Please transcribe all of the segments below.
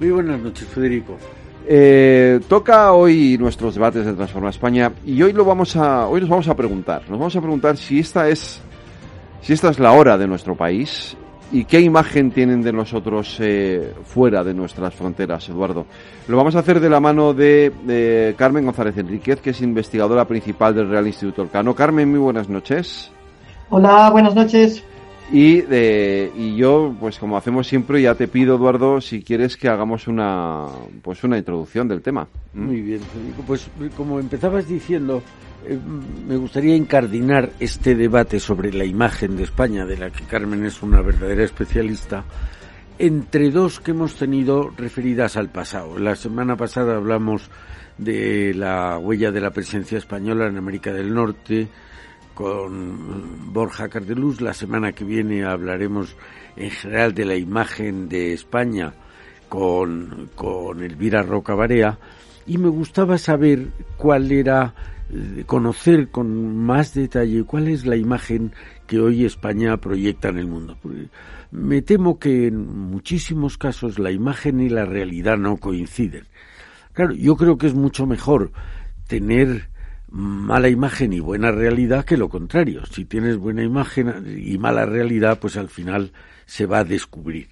Muy buenas noches, Federico. Eh, toca hoy nuestros debates de Transforma España y hoy lo vamos a, hoy nos vamos a preguntar, nos vamos a preguntar si esta es, si esta es la hora de nuestro país y qué imagen tienen de nosotros eh, fuera de nuestras fronteras, Eduardo. Lo vamos a hacer de la mano de, de Carmen González Enríquez, que es investigadora principal del Real Instituto Elcano. Carmen, muy buenas noches. Hola, buenas noches. Y, de, y yo, pues como hacemos siempre, ya te pido, Eduardo, si quieres que hagamos una, pues una introducción del tema. ¿Mm? Muy bien, Federico. Pues como empezabas diciendo, eh, me gustaría incardinar este debate sobre la imagen de España, de la que Carmen es una verdadera especialista, entre dos que hemos tenido referidas al pasado. La semana pasada hablamos de la huella de la presencia española en América del Norte, con Borja Cardeluz. La semana que viene hablaremos en general de la imagen de España con, con Elvira Roca Barea y me gustaba saber cuál era, eh, conocer con más detalle cuál es la imagen que hoy España proyecta en el mundo. Me temo que en muchísimos casos la imagen y la realidad no coinciden. Claro, yo creo que es mucho mejor tener mala imagen y buena realidad que lo contrario. Si tienes buena imagen y mala realidad, pues al final se va a descubrir.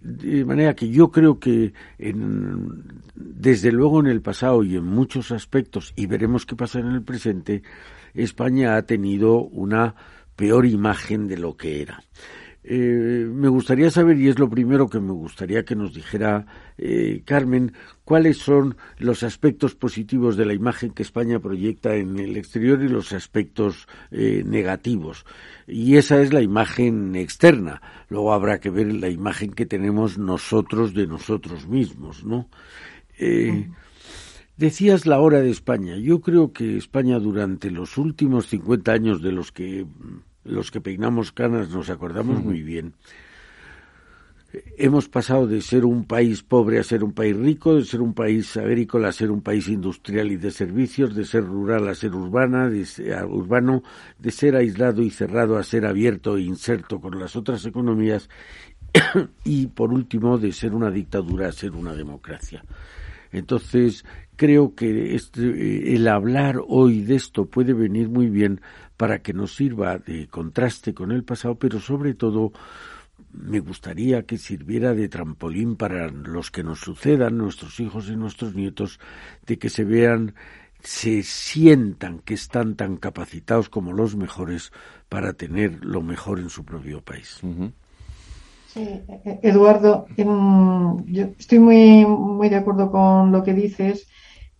De manera que yo creo que en, desde luego en el pasado y en muchos aspectos, y veremos qué pasa en el presente, España ha tenido una peor imagen de lo que era. Eh, me gustaría saber, y es lo primero que me gustaría que nos dijera eh, Carmen, cuáles son los aspectos positivos de la imagen que España proyecta en el exterior y los aspectos eh, negativos. Y esa es la imagen externa. Luego habrá que ver la imagen que tenemos nosotros de nosotros mismos, ¿no? Decías la hora de España. Yo creo que España durante los últimos 50 años de los que los que peinamos canas nos acordamos muy bien. Hemos pasado de ser un país pobre a ser un país rico, de ser un país agrícola a ser un país industrial y de servicios, de ser rural a ser urbana, de ser urbano, de ser aislado y cerrado a ser abierto e inserto con las otras economías y por último de ser una dictadura a ser una democracia. Entonces, creo que este, el hablar hoy de esto puede venir muy bien para que nos sirva de contraste con el pasado, pero sobre todo me gustaría que sirviera de trampolín para los que nos sucedan, nuestros hijos y nuestros nietos, de que se vean, se sientan que están tan capacitados como los mejores para tener lo mejor en su propio país. Sí, eh, Eduardo, em, yo estoy muy, muy de acuerdo con lo que dices.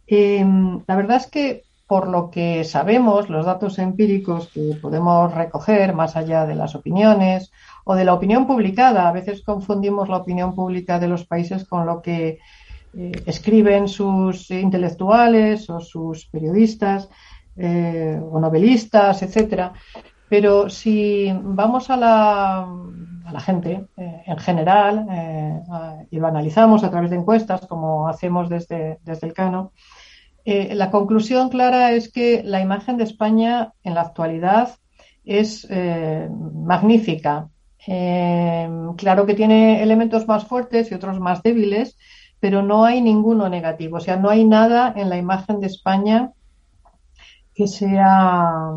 Em, la verdad es que por lo que sabemos, los datos empíricos que podemos recoger más allá de las opiniones o de la opinión publicada, a veces confundimos la opinión pública de los países con lo que eh, escriben sus intelectuales o sus periodistas eh, o novelistas, etcétera. Pero si vamos a la, a la gente eh, en general y lo analizamos a través de encuestas, como hacemos desde, desde el Cano, eh, la conclusión clara es que la imagen de España en la actualidad es eh, magnífica. Eh, claro que tiene elementos más fuertes y otros más débiles, pero no hay ninguno negativo. O sea, no hay nada en la imagen de España que sea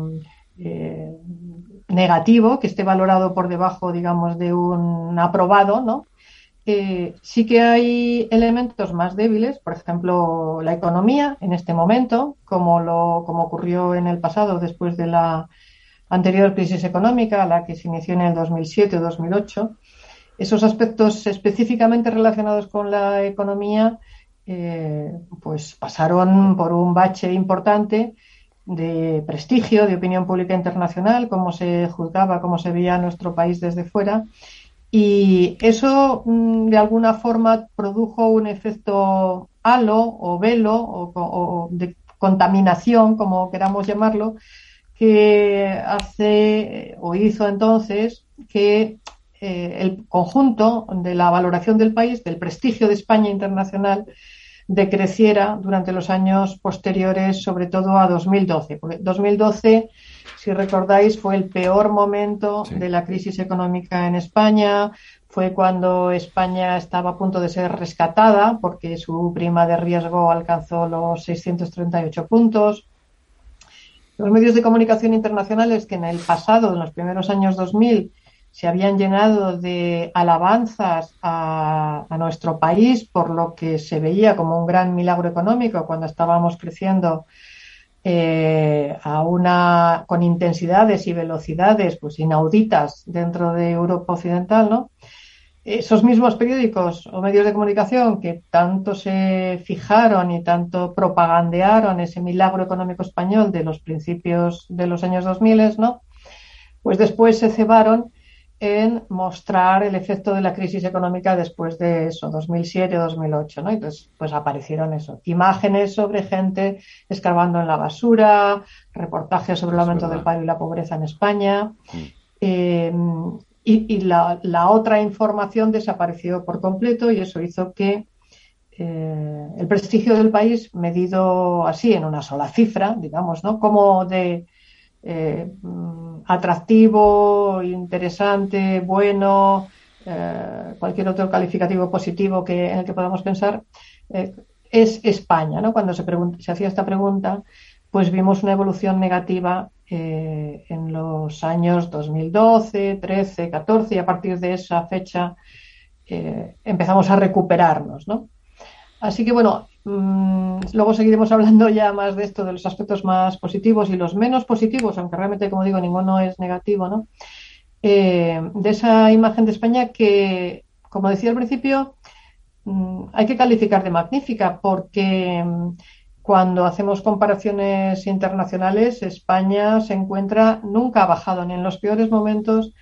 negativo, que esté valorado por debajo, digamos, de un aprobado, ¿no? Eh, sí que hay elementos más débiles, por ejemplo, la economía en este momento, como, lo, como ocurrió en el pasado después de la anterior crisis económica, la que se inició en el 2007 o 2008. Esos aspectos específicamente relacionados con la economía eh, pues pasaron por un bache importante de prestigio, de opinión pública internacional, cómo se juzgaba, cómo se veía nuestro país desde fuera Y eso, mm, de alguna forma, produjo un efecto halo o velo o, de contaminación, como queramos llamarlo, que hace o hizo entonces que eh, el conjunto de la valoración del país, del prestigio de España internacional, decreciera durante los años posteriores, sobre todo a 2012. Porque 2012, si recordáis, fue el peor momento de la crisis económica en España. Fue cuando España estaba a punto de ser rescatada porque su prima de riesgo alcanzó los 638 puntos. Los medios de comunicación internacionales que en el pasado, en los primeros años 2000, se habían llenado de alabanzas a, nuestro país por lo que se veía como un gran milagro económico cuando estábamos creciendo eh, con intensidades y velocidades pues inauditas dentro de Europa occidental, ¿no? Esos mismos periódicos o medios de comunicación que tanto se fijaron y tanto propagandearon ese milagro económico español de los principios de los años 2000, ¿no? Pues después se cebaron en mostrar el efecto de la crisis económica después de eso, 2007-2008, ¿no? Entonces, pues aparecieron eso, imágenes sobre gente escarbando en la basura, reportajes sobre el aumento del paro y la pobreza en España. Mm. Eh, y, la, otra información desapareció por completo y eso hizo que eh, el prestigio del país, medido así en una sola cifra, digamos, ¿no? Como de eh, atractivo, interesante, bueno, eh, cualquier otro calificativo positivo que, en el que podamos pensar, eh, es España. Cuando se, hacía esta pregunta, pues vimos una evolución negativa en los años 2012, 13, 14 y a partir de esa fecha empezamos a recuperarnos. ¿no? Así que bueno, luego seguiremos hablando ya más de esto, de los aspectos más positivos y los menos positivos, aunque realmente, como digo, ninguno es negativo, ¿no? Eh, de esa imagen de España que, como decía al principio, mm, hay que calificar de magnífica porque mm, cuando hacemos comparaciones internacionales, España se encuentra, nunca ha bajado ni en los peores momentos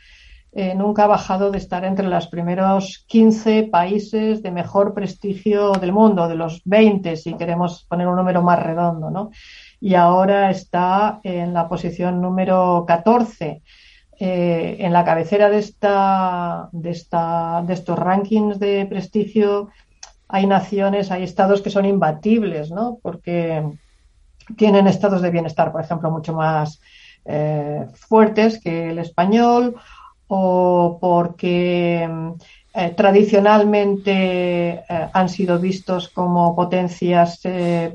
eh, nunca ha bajado de estar entre los primeros 15 países de mejor prestigio del mundo, de los 20, si queremos poner un número más redondo, ¿no? Y ahora está en la posición número 14. Eh, en la cabecera de, esta, de, esta, de estos rankings de prestigio hay naciones, hay estados que son imbatibles, ¿no? Porque tienen estados de bienestar, por ejemplo, mucho más eh, fuertes que el español o porque eh, tradicionalmente eh, han sido vistos como potencias eh,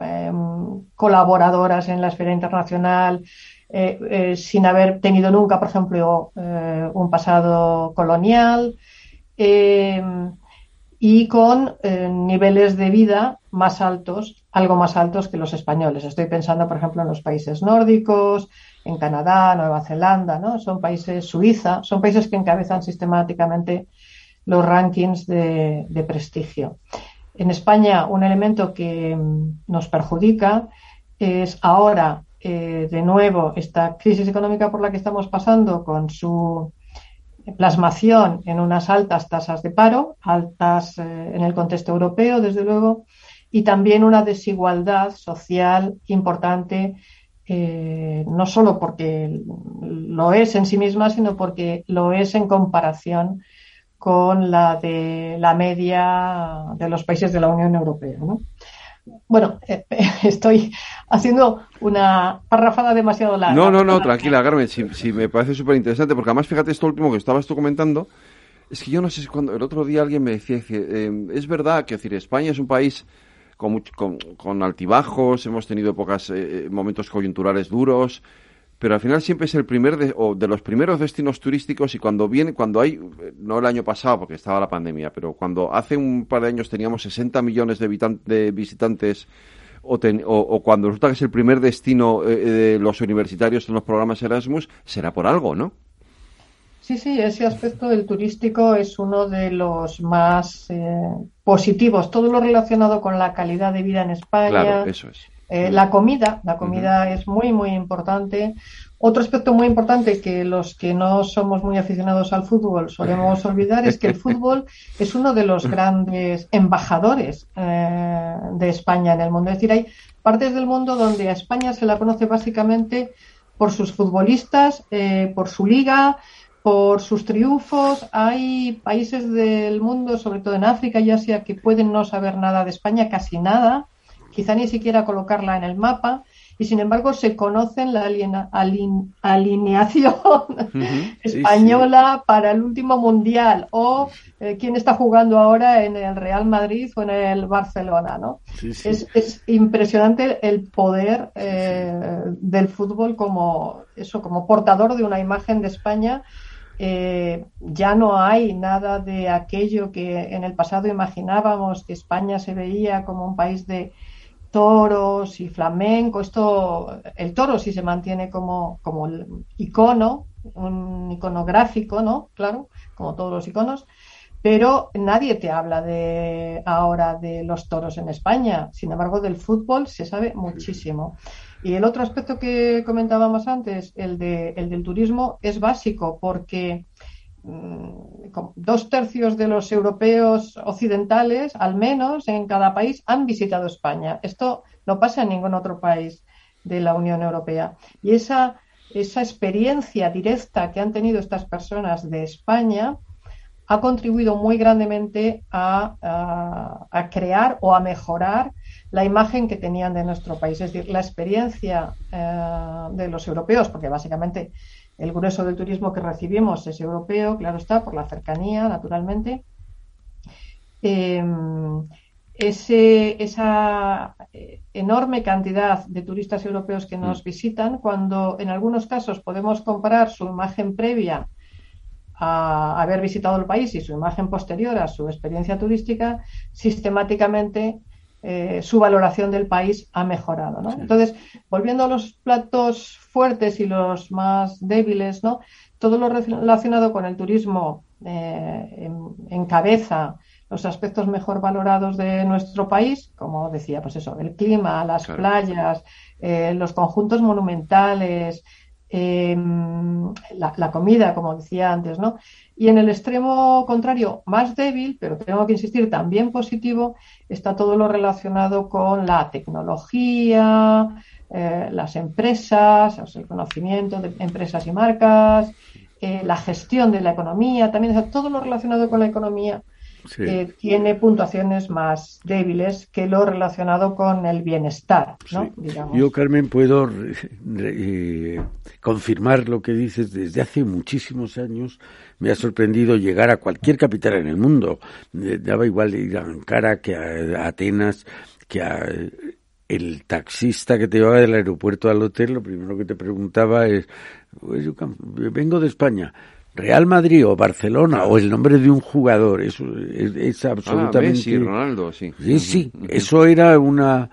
em, colaboradoras en la esfera internacional sin haber tenido nunca, por ejemplo, un pasado colonial em, y con niveles de vida más altos, algo más altos que los españoles. Estoy pensando, por ejemplo, en los países nórdicos, en Canadá, Nueva Zelanda, ¿no? Son países, Suiza, son países que encabezan sistemáticamente los rankings de, prestigio. En España, un elemento que mm, nos perjudica es ahora, eh, de nuevo, esta crisis económica por la que estamos pasando con su plasmación en unas altas tasas de paro, altas eh, en el contexto europeo, desde luego, y también una desigualdad social importante eh, no solo porque lo es en sí misma, sino porque lo es en comparación con la de la media de los países de la Unión Europea. Bueno, eh, estoy haciendo una parrafada demasiado larga. No, no, no, tranquila, Carmen, si, me parece súper interesante, porque además fíjate esto último que estabas tú comentando, es que yo no sé si cuando el otro día alguien me decía eh, es verdad que decir, España es un país con, altibajos, hemos tenido épocas, eh, eh, momentos coyunturales duros, pero al final siempre es el primer de, o de los primeros destinos turísticos y cuando viene, cuando hay, eh, no el año pasado porque estaba la pandemia, pero cuando hace un par de años teníamos 60 millones de, visitantes o, cuando resulta que es el primer destino de los universitarios en los programas Erasmus, será por algo, ¿no? Sí, sí, ese aspecto del turístico es uno de los más eh, positivos. Todo lo relacionado con la calidad de vida en España, eso es. Eh, la comida, la comida es muy, muy importante. Otro aspecto muy importante que los que no somos muy aficionados al fútbol solemos olvidar es que el fútbol es uno de los grandes embajadores eh, de España en el mundo. Es decir, hay partes del mundo donde a España se la conoce básicamente por sus futbolistas, eh, por su liga, por sus triunfos. Hay países del mundo, sobre todo en África y Asia, que pueden no saber nada de España, casi nada, quizá ni siquiera colocarla en el mapa, y sin embargo se conocen la alineación española para el último mundial o eh, quién está jugando ahora en el Real Madrid o en el Barcelona, ¿no? es, impresionante el poder eh, del fútbol como eso, como portador de una imagen de España eh, ya no hay nada de aquello que en el pasado imaginábamos que España se veía como un país de toros y flamenco. Esto, el toro sí se mantiene como, como el icono, un icono gráfico, ¿no? Claro, como todos los iconos. Pero nadie te habla de ahora de los toros en España. Sin embargo, del fútbol se sabe muchísimo. Y el otro aspecto que comentábamos antes, el, de, el del turismo, es básico porque mm, dos tercios de los europeos occidentales, al menos en cada país, han visitado España. Esto no pasa en ningún otro país de la Unión Europea. Y esa, esa experiencia directa que han tenido estas personas de España ha contribuido muy grandemente a, a crear o a mejorar la imagen que tenían de nuestro país, es decir, la experiencia eh, de los europeos, porque básicamente el grueso del turismo que recibimos es europeo, claro está, por la cercanía, naturalmente. Em, esa enorme cantidad de turistas europeos que nos mm. visitan, cuando en algunos casos podemos comparar su imagen previa a haber visitado el país y su imagen posterior a su experiencia turística, sistemáticamente eh, su valoración del país ha mejorado. ¿no? Entonces, volviendo a los platos fuertes y los más débiles, ¿no? todo lo relacionado con el turismo eh, encabeza los aspectos mejor valorados de nuestro país, como decía, pues eso, el clima, las playas, eh, los conjuntos monumentales, Em, la, comida, como decía antes, ¿no? Y en el extremo contrario, más débil, pero tengo que insistir, también positivo, está todo lo relacionado con la tecnología, eh, las empresas, el conocimiento de empresas y marcas, eh, la gestión de la economía, también todo lo relacionado con la economía tiene puntuaciones más débiles que lo relacionado con el bienestar. ¿no? Yo, Carmen, puedo eh, confirmar lo que dices. Desde hace muchísimos años me ha sorprendido llegar a cualquier capital en el mundo. Daba igual ir a Ankara que a Atenas, que a el taxista que te llevaba del aeropuerto al hotel, lo primero que te preguntaba es, vengo de España, Real Madrid o Barcelona o el nombre de un jugador, eso es, ah, absolutamente. Ah, Ronaldo, sí. Sí, sí, eso era una.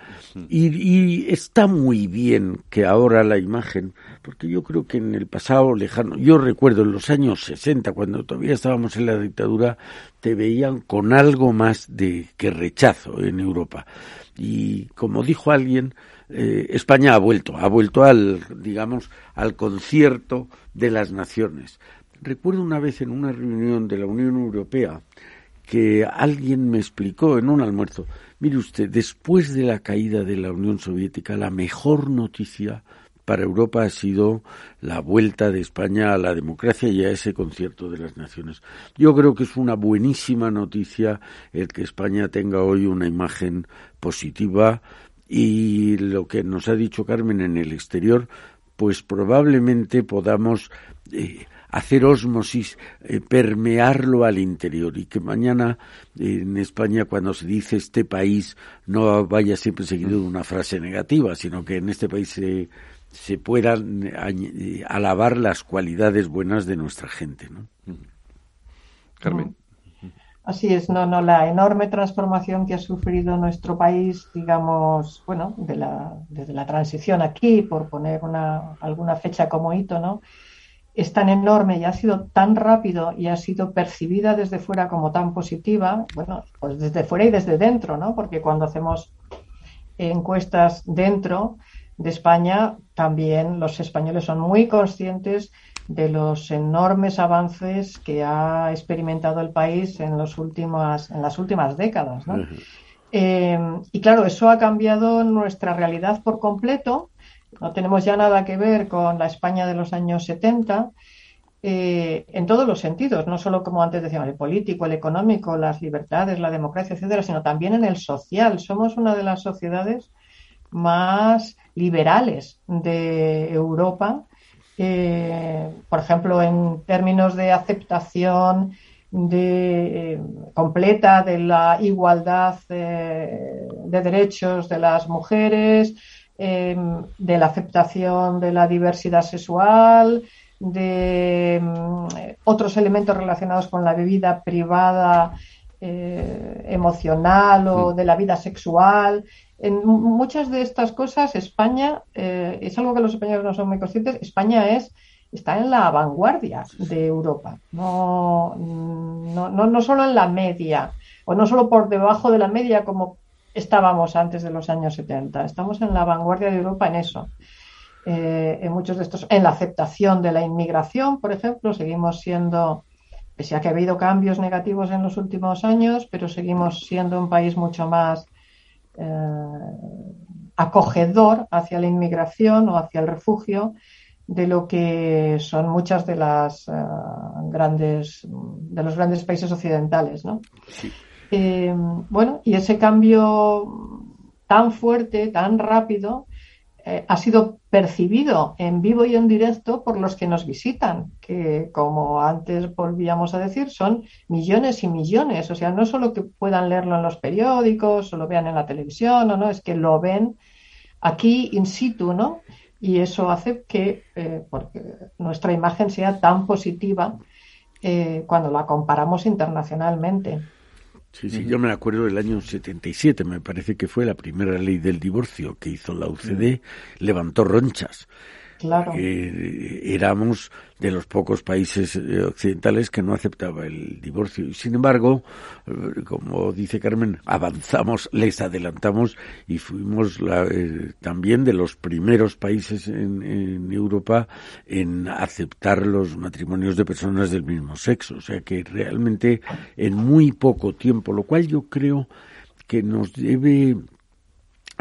Y, está muy bien que ahora la imagen, porque yo creo que en el pasado lejano, yo recuerdo en los años 60, cuando todavía estábamos en la dictadura, te veían con algo más de que rechazo en Europa. Y como dijo alguien, eh, España ha vuelto, ha vuelto al, digamos, al concierto de las naciones Recuerdo una vez en una reunión de la Unión Europea que alguien me explicó en un almuerzo, mire usted, después de la caída de la Unión Soviética, la mejor noticia para Europa ha sido la vuelta de España a la democracia y a ese concierto de las naciones. Yo creo que es una buenísima noticia el que España tenga hoy una imagen positiva y lo que nos ha dicho Carmen en el exterior, pues probablemente podamos eh, hacer osmosis, eh, permearlo al interior y que mañana en España cuando se dice este país no vaya siempre seguido de una frase negativa, sino que en este país se, se puedan eh, alabar las cualidades buenas de nuestra gente. ¿no? Carmen. Así es, no, no, la enorme transformación que ha sufrido nuestro país, digamos, bueno, de la, desde la transición aquí, por poner una, alguna fecha como hito, ¿no? Es tan enorme y ha sido tan rápido y ha sido percibida desde fuera como tan positiva, bueno, pues desde fuera y desde dentro, ¿no? Porque cuando hacemos encuestas dentro de España, también los españoles son muy conscientes de los enormes avances que ha experimentado el país en, los últimas, en las últimas décadas. Eh, y claro, eso ha cambiado nuestra realidad por completo. No tenemos ya nada que ver con la España de los años 70. Eh, en todos los sentidos, no solo como antes decíamos, el político, el económico, las libertades, la democracia, etcétera, sino también en el social. Somos una de las sociedades más liberales de Europa eh, por ejemplo, en términos de aceptación de, eh, completa de la igualdad de derechos de las mujeres, em, de la aceptación de la diversidad sexual, de em, otros elementos relacionados con la vida privada emocional o de la vida sexual. En muchas de estas cosas España, eh, es algo que los españoles no son muy conscientes, España es está en la vanguardia de Europa, no, no, no, solo en la media, o no solo por debajo de la media como estábamos antes de los años 70, estamos en la vanguardia de Europa en eso. Eh, en muchos de estos, en la aceptación de la inmigración, por ejemplo, seguimos siendo, pese a que ha habido cambios negativos en los últimos años, pero seguimos siendo un país mucho más eh, acogedor hacia la inmigración o hacia el refugio de lo que son muchas de las eh, grandes de los grandes países occidentales, ¿no? Eh, bueno, y ese cambio tan fuerte, tan rápido, eh, ha sido percibido en vivo y en directo por los que nos visitan, que como antes volvíamos a decir, son millones y millones. O sea, no solo que puedan leerlo en los periódicos o lo vean en la televisión, o no, es que lo ven aquí in situ, ¿no? Y eso hace que eh, nuestra imagen sea tan positiva eh, cuando la comparamos internacionalmente. Sí, sí, yo me acuerdo del año 77, me parece que fue la primera ley del divorcio que hizo la UCD, levantó ronchas. Claro. éramos de los pocos países eh, occidentales que no aceptaba el divorcio. Y sin embargo, eh, como dice Carmen, avanzamos, les adelantamos y fuimos eh, también de los primeros países en, Europa en aceptar los matrimonios de personas del mismo sexo. O sea que realmente en muy poco tiempo, lo cual yo creo que nos debe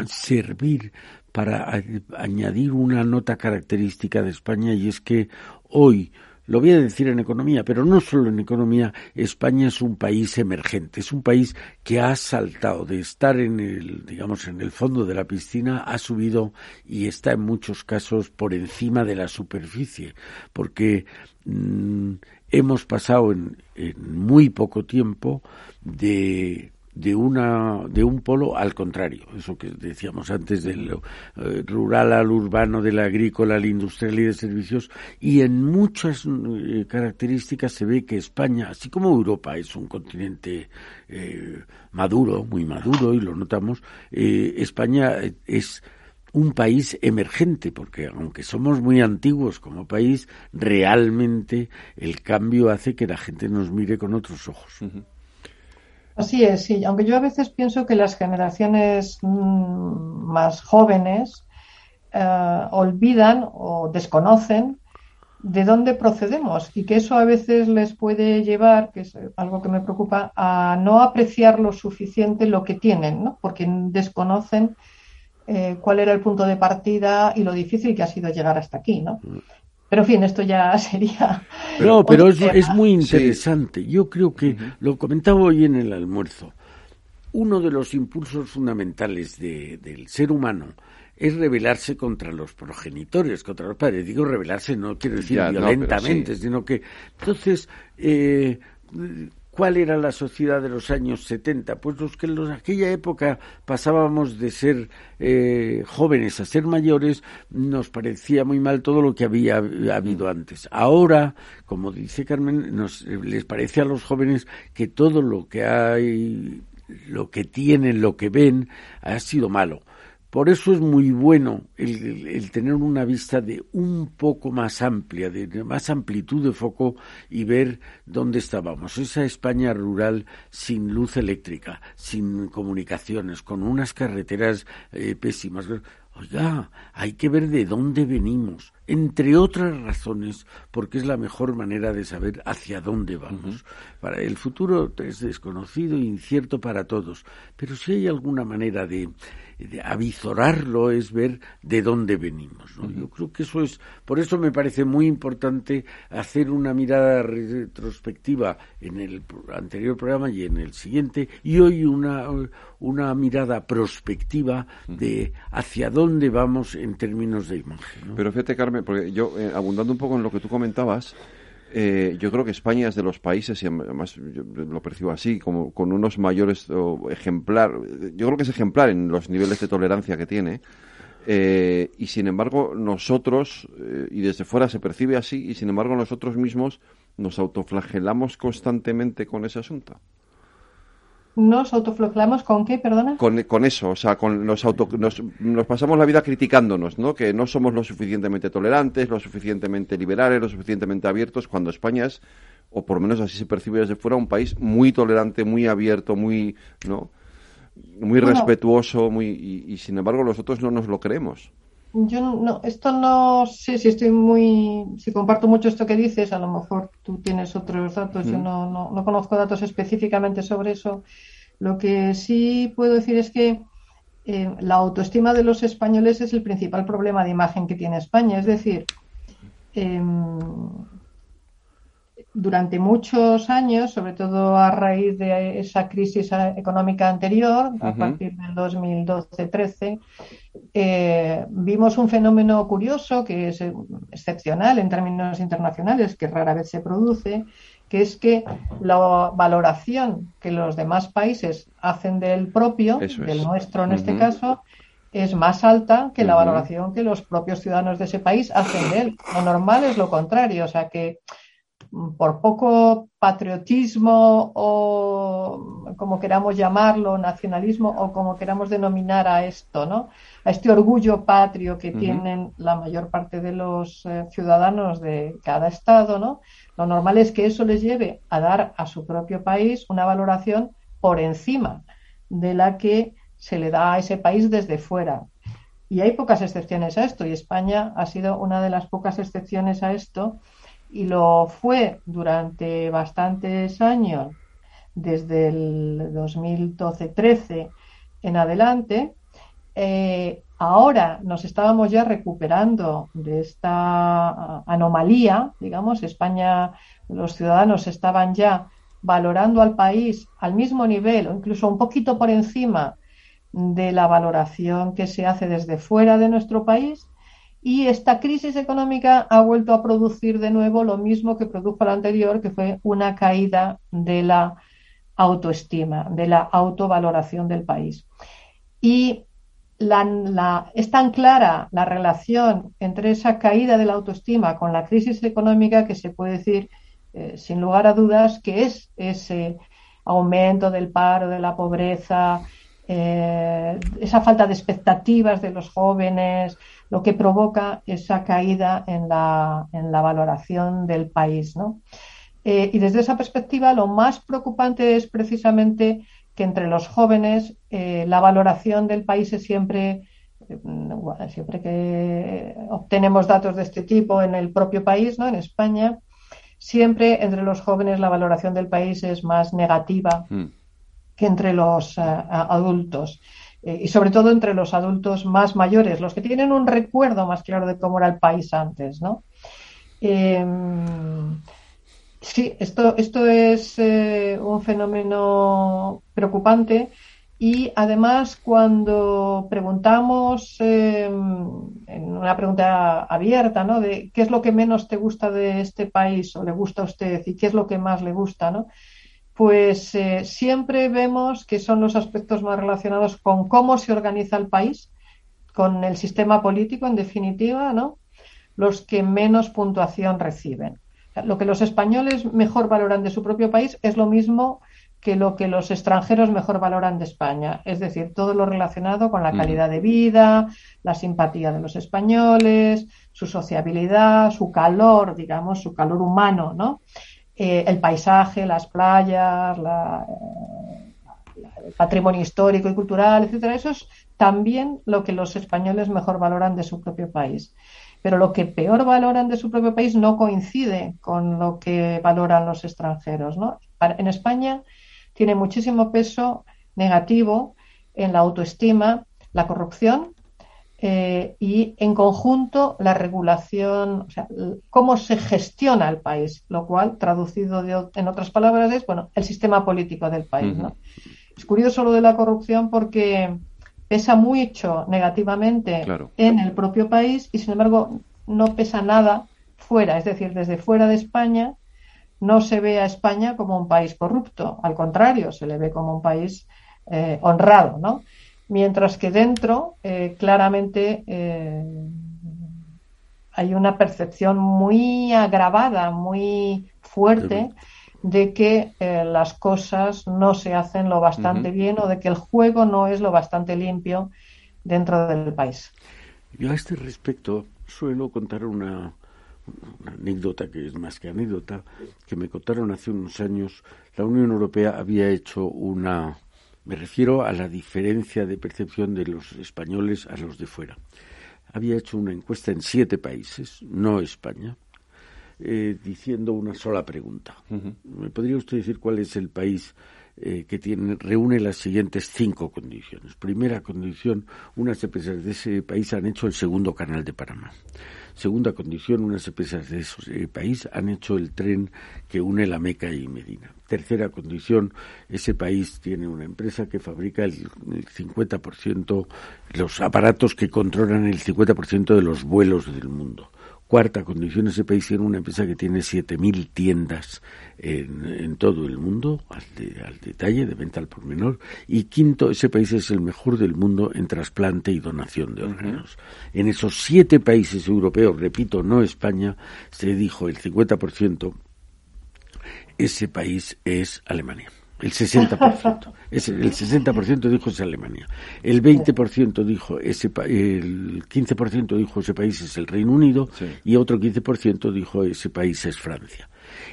servir para añadir una nota característica de España y es que hoy lo voy a decir en economía, pero no solo en economía, España es un país emergente, es un país que ha saltado de estar en el, digamos, en el fondo de la piscina, ha subido y está en muchos casos por encima de la superficie, porque mm, hemos pasado en muy poco tiempo de de una de un polo al contrario eso que decíamos antes del eh, rural al urbano del agrícola al industrial y de servicios y en muchas eh, características se ve que España así como Europa es un continente eh, maduro muy maduro y lo notamos España es un país emergente, porque aunque somos muy antiguos como país, realmente el cambio hace que la gente nos mire con otros ojos. Así es, sí. Aunque yo a veces pienso que las generaciones mm, más jóvenes eh, olvidan o desconocen de dónde procedemos y que eso a veces les puede llevar, que es algo que me preocupa, a no apreciar lo suficiente lo que tienen, ¿no? porque desconocen eh, cuál era el punto de partida y lo difícil que ha sido llegar hasta aquí. ¿no? Pero en fin, esto ya sería. No, pero es, muy interesante. Yo creo que lo comentaba hoy en el almuerzo. Uno de los impulsos fundamentales del ser humano es rebelarse contra los progenitores, contra los padres. Digo rebelarse, no quiero decir violentamente, sino que. Entonces, eh, ¿Cuál era la sociedad de los años 70? Pues los que en aquella época pasábamos de ser eh, jóvenes a ser mayores, nos parecía muy mal todo lo que había habido antes. Ahora, como dice Carmen, nos, les parece a los jóvenes que todo lo que hay, lo que tienen, lo que ven, ha sido malo por eso es muy bueno el, tener una vista de un poco más amplia, de, más amplitud de foco y ver dónde estábamos. Esa España rural sin luz eléctrica, sin comunicaciones, con unas carreteras eh, pésimas. Oiga, hay que ver de dónde venimos, entre otras razones, porque es la mejor manera de saber hacia dónde vamos. Para el futuro es desconocido e incierto para todos, pero si hay alguna manera de avizorarlo es ver de dónde venimos. Yo creo que eso es, por eso me parece muy importante hacer una mirada retrospectiva en el anterior programa y en el siguiente, y hoy una, una mirada prospectiva de hacia dónde vamos en términos de imagen. Pero fíjate, Carmen, porque yo, eh, abundando un poco en lo que tú comentabas, eh, yo creo que España es de los países, y además lo percibo así, como con unos mayores ejemplar, yo creo que es ejemplar en los niveles de tolerancia que tiene. Eh, y sin embargo, nosotros, eh, y desde fuera se percibe así, y sin embargo nosotros mismos nos autoflagelamos constantemente con ese asunto nos autoflagelamos con qué, perdona? Con, con eso, o sea, con nos, auto, nos, nos, pasamos la vida criticándonos, ¿no? Que no somos lo suficientemente tolerantes, lo suficientemente liberales, lo suficientemente abiertos, cuando España es, o por lo menos así se percibe desde fuera, un país muy tolerante, muy abierto, muy, ¿no? Muy respetuoso, muy, y, y sin embargo nosotros no nos lo creemos. Yo no, esto no sé si estoy muy, si comparto mucho esto que dices, a lo mejor tú tienes otros datos, yo no, no, no, conozco datos específicamente sobre eso. Lo que sí puedo decir es que eh, la autoestima de los españoles es el principal problema de imagen que tiene España. Es decir, eh, durante muchos años, sobre todo a raíz de esa crisis económica anterior, a partir del 2012-13, eh, vimos un fenómeno curioso que es excepcional en términos internacionales, que rara vez se produce, que es que la valoración que los demás países hacen del propio, del nuestro en este caso, es más alta que la valoración que los propios ciudadanos de ese país hacen de él. Lo normal es lo contrario, o sea que por poco patriotismo o como queramos llamarlo, nacionalismo o como queramos denominar a esto, ¿no? A este orgullo patrio que tienen la mayor parte de los eh, ciudadanos de cada estado, ¿no? Lo normal es que eso les lleve a dar a su propio país una valoración por encima de la que se le da a ese país desde fuera. Y hay pocas excepciones a esto, y España ha sido una de las pocas excepciones a esto, y lo fue durante bastantes años, desde el 2012-13 en adelante. Eh, ahora nos estábamos ya recuperando de esta anomalía, digamos, España, los ciudadanos estaban ya valorando al país al mismo nivel o incluso un poquito por encima de la valoración que se hace desde fuera de nuestro país y esta crisis económica ha vuelto a producir de nuevo lo mismo que produjo la anterior, que fue una caída de la autoestima, de la autovaloración del país. Y es tan clara la relación entre esa caída de la autoestima con la crisis económica que se puede decir, eh, sin lugar a dudas, que es ese aumento del paro, de la pobreza, eh, esa falta de expectativas de los jóvenes, lo que provoca esa caída en la, en la valoración del país. ¿no? Eh, y desde esa perspectiva, lo más preocupante es precisamente que entre los jóvenes eh, la valoración del país es siempre, eh, siempre que obtenemos datos de este tipo en el propio país, ¿no? en España, siempre entre los jóvenes la valoración del país es más negativa mm. que entre los adultos. Eh, y sobre todo entre los adultos más mayores, los que tienen un recuerdo más claro de cómo era el país antes, ¿no? Em, sí, esto, esto es eh, un fenómeno preocupante y además cuando preguntamos em, en una pregunta abierta, ¿no? De qué es lo que menos te gusta de este país o le gusta a usted y qué es lo que más le gusta, ¿no? Pues eh, siempre vemos que son los aspectos más relacionados con cómo se organiza el país, con el sistema político, en definitiva, ¿no? Los que menos puntuación reciben. Lo que los españoles mejor valoran de su propio país es lo mismo que lo que los extranjeros mejor valoran de España, es decir, todo lo relacionado con la calidad de vida, la simpatía de los españoles, su sociabilidad, su calor, digamos, su calor humano, ¿no? Eh, el paisaje, las playas, el patrimonio histórico y cultural, etcétera. Eso es también lo que los españoles mejor valoran de su propio país. Pero lo que peor valoran de su propio país no coincide con lo que valoran los extranjeros. ¿no? En España tiene muchísimo peso negativo en la autoestima, la corrupción eh, y en conjunto la regulación, o sea, cómo se gestiona el país, lo cual traducido en otras palabras es, bueno, el sistema político del país. ¿no? Es curioso lo de la corrupción porque pesa mucho negativamente en el propio país y sin embargo no pesa nada fuera, es decir, desde fuera de España no se ve a España como un país corrupto, al contrario, se le ve como un país eh, honrado, ¿no? Mientras que dentro, eh, claramente, eh, hay una percepción muy agravada, muy fuerte de que eh, las cosas no se hacen lo bastante bien o de que el juego no es lo bastante limpio dentro del país. Yo a este respecto suelo contar una, anécdota que es más que anécdota, que me contaron hace unos años. La Unión Europea había hecho una, me refiero a la diferencia de percepción de los españoles a los de fuera. Había hecho una encuesta en siete países, no España, eh, diciendo una sola pregunta. ¿Me podría usted decir cuál es el país eh, que tiene, reúne las siguientes cinco condiciones? Primera condición, unas empresas de ese país han hecho el segundo canal de Panamá. Segunda condición, unas empresas de ese país han hecho el tren que une la Meca y Medina. Tercera condición, ese país tiene una empresa que fabrica el, el 50%, los aparatos que controlan el 50% de los vuelos del mundo. Cuarta condición, ese país tiene una empresa que tiene 7.000 tiendas en, todo el mundo, al, detalle, de venta al por menor. Y quinto, ese país es el mejor del mundo en trasplante y donación de órganos. En esos siete países europeos, repito, no España, se dijo el 50%, ese país es Alemania. El 60%. Es, el 60% dijo es Alemania. El 20% dijo ese el 15% dijo ese país es el Reino Unido y otro 15% dijo ese país es Francia.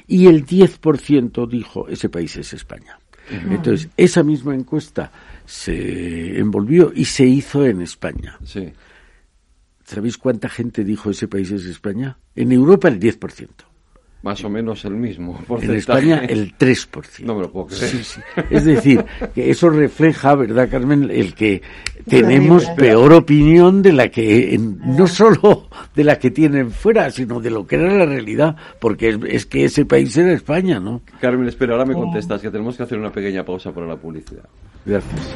Y el 10% dijo ese país es España. Entonces, esa misma encuesta se envolvió y se hizo en España. ¿Sabéis cuánta gente dijo ese país es España? En Europa el 10%. Más o menos el mismo. En España el 3%. No me lo puedo creer. Es decir, que eso refleja, ¿verdad, Carmen? El que tenemos peor opinión de la que, no solo de la que tienen fuera, sino de lo que era la realidad, porque es, que ese país era España, ¿no? Carmen, espera, ahora me contestas que tenemos que hacer una pequeña pausa para la publicidad. Gracias.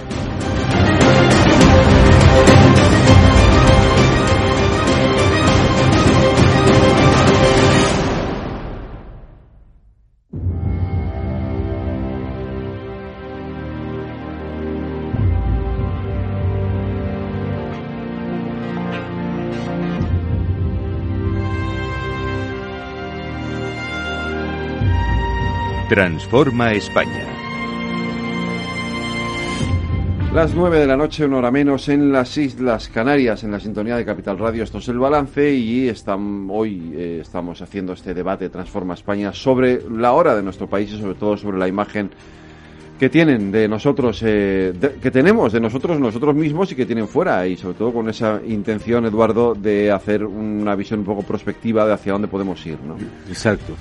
Transforma España. Las nueve de la noche, una hora menos, en las Islas Canarias, en la sintonía de Capital Radio. Esto es el balance y están, hoy eh, estamos haciendo este debate Transforma España sobre la hora de nuestro país y sobre todo sobre la imagen que tienen de nosotros, eh, que tenemos de nosotros nosotros mismos y que tienen fuera y sobre todo con esa intención, Eduardo, de hacer una visión un poco prospectiva de hacia dónde podemos ir, ¿no? Exacto.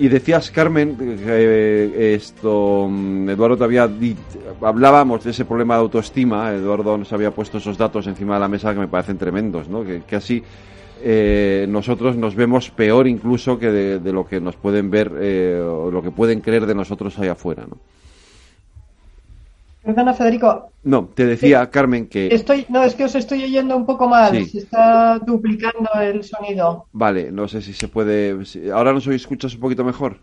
Y decías, Carmen, que esto, mm, Eduardo te había hablábamos de ese problema de autoestima, Eduardo nos había puesto esos datos encima de la mesa que me parecen tremendos, ¿no? Que, así eh, nosotros nos vemos peor incluso que de, lo que nos pueden ver eh, o lo que pueden creer de nosotros allá afuera, ¿no? Perdona, Federico. No, te decía, Carmen, que... Estoy, no, es que os estoy oyendo un poco mal. Se está duplicando el sonido. Vale, no sé si se puede... ¿Ahora nos escuchas un poquito mejor?